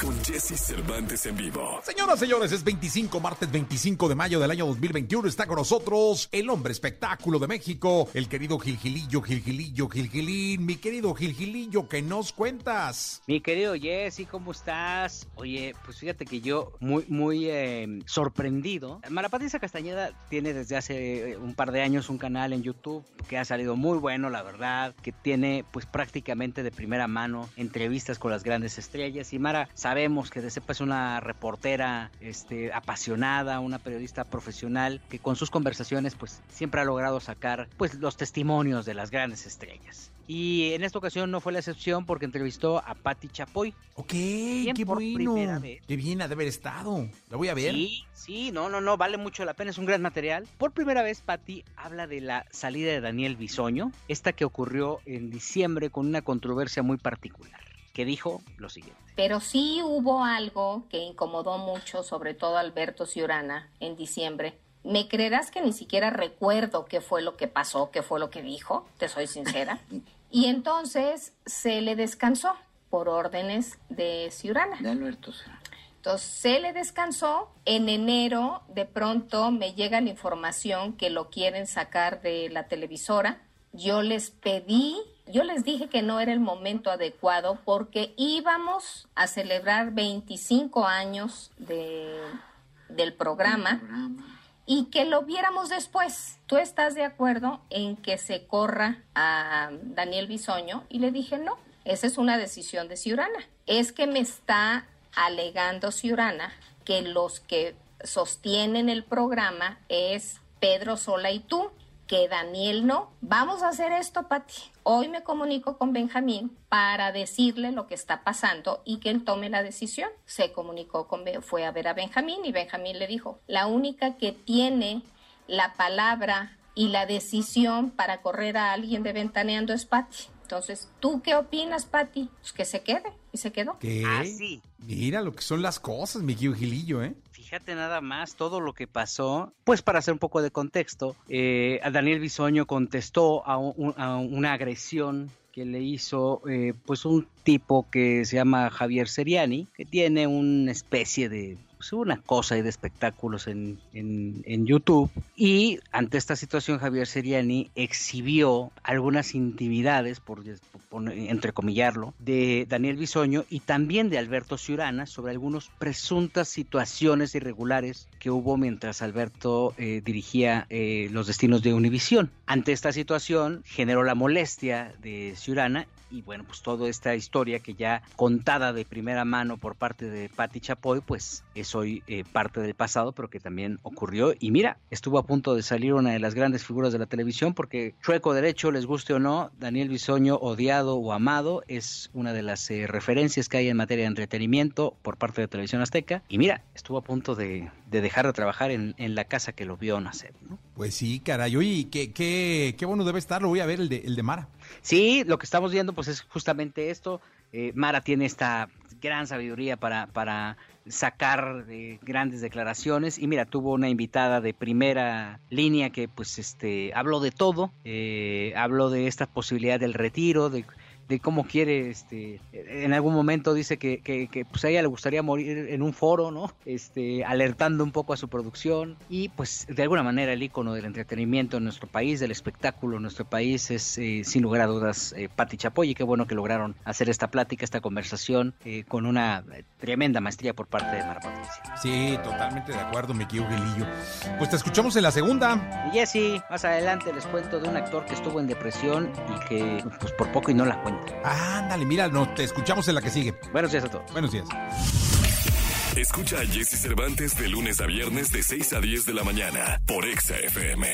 con Jesse Cervantes en vivo. Señoras, señores, es 25, martes 25 de mayo del año 2021. Está con nosotros el hombre espectáculo de México, el querido Gilgilillo, Gilgilillo, Gilgilín. Mi querido Gilgilillo, ¿qué nos cuentas? Mi querido Jesse, ¿cómo estás? Oye, pues fíjate que yo muy, muy eh, sorprendido. Mara Patricia Castañeda tiene desde hace eh, un par de años un canal en YouTube que ha salido muy bueno, la verdad, que tiene pues prácticamente de primera mano entrevistas con las grandes estrellas. Y Mara, sabemos que de sepa es una reportera este, apasionada, una periodista profesional que con sus conversaciones pues siempre ha logrado sacar pues los testimonios de las grandes estrellas. Y en esta ocasión no fue la excepción porque entrevistó a Patti Chapoy. Ok, qué bueno. Qué bien ha de haber estado. La voy a ver. Sí, sí, no, no, no, vale mucho la pena, es un gran material. Por primera vez, Patti habla de la salida de Daniel Bisoño, esta que ocurrió en diciembre con una controversia muy particular, que dijo lo siguiente. Pero sí hubo algo que incomodó mucho, sobre todo a Alberto Ciurana, en diciembre. ¿Me creerás que ni siquiera recuerdo qué fue lo que pasó, qué fue lo que dijo? Te soy sincera. Y entonces se le descansó por órdenes de Ciurana. De Alberto Ciurana. Entonces se le descansó. En enero de pronto me llega la información que lo quieren sacar de la televisora. Yo les pedí, yo les dije que no era el momento adecuado porque íbamos a celebrar 25 años de, del programa y que lo viéramos después. ¿Tú estás de acuerdo en que se corra a Daniel Bisoño? Y le dije, no, esa es una decisión de Ciurana. Es que me está alegando Ciurana que los que sostienen el programa es Pedro Sola y tú, que Daniel no. Vamos a hacer esto, Pati. Hoy me comunico con Benjamín para decirle lo que está pasando y que él tome la decisión. Se comunicó con, fue a ver a Benjamín y Benjamín le dijo, la única que tiene la palabra y la decisión para correr a alguien de ventaneando es Pati. Entonces, ¿tú qué opinas, Pati? Pues que se quede. Y se quedó. ¿Qué? Así. Mira lo que son las cosas, mi querido Gilillo, ¿eh? Fíjate nada más todo lo que pasó. Pues para hacer un poco de contexto, eh, a Daniel Bisoño contestó a, un- a una agresión que le hizo eh, pues un tipo que se llama Javier Seriani, que tiene una especie de pues, una cosa ahí de espectáculos en, en, en YouTube. Y ante esta situación, Javier Seriani exhibió algunas intimidades, por, por entrecomillarlo, de Daniel Bisoño y también de Alberto Ciurana sobre algunas presuntas situaciones irregulares que hubo mientras Alberto eh, dirigía eh, los destinos de Univisión. Ante esta situación generó la molestia de Ciurana y bueno, pues toda esta historia que ya contada de primera mano por parte de Patti Chapoy, pues es hoy eh, parte del pasado, pero que también ocurrió. Y mira, estuvo a punto de salir una de las grandes figuras de la televisión, porque chueco derecho, les guste o no, Daniel Bisoño, odiado o amado, es una de las eh, referencias que hay en materia de entretenimiento por parte de Televisión Azteca. Y mira, estuvo a punto de, de dejar de trabajar en, en, la casa que lo vio nacer. ¿no? Pues sí, caray. Oye, qué, qué, qué bueno debe estar. Lo voy a ver el de, el de Mara. Sí, lo que estamos viendo pues es justamente esto. Eh, Mara tiene esta gran sabiduría para, para sacar eh, grandes declaraciones. Y mira, tuvo una invitada de primera línea que pues este habló de todo, eh, habló de esta posibilidad del retiro, de de cómo quiere, este, en algún momento dice que, que, que, pues a ella le gustaría morir en un foro, ¿no? Este, alertando un poco a su producción y pues de alguna manera el icono del entretenimiento en nuestro país, del espectáculo en nuestro país es eh, sin lugar a dudas eh, Patti Chapoy y qué bueno que lograron hacer esta plática, esta conversación eh, con una tremenda maestría por parte de Mara Patricia. Sí, totalmente de acuerdo, mi querido Gilillo. Pues te escuchamos en la segunda. Y Jessy, más adelante les cuento de un actor que estuvo en depresión y que pues por poco y no la cuenta. Ándale, mira, no, te escuchamos en la que sigue. Buenos días a todos. Buenos días. Escucha a Jesse Cervantes de lunes a viernes de 6 a 10 de la mañana por Exa FM.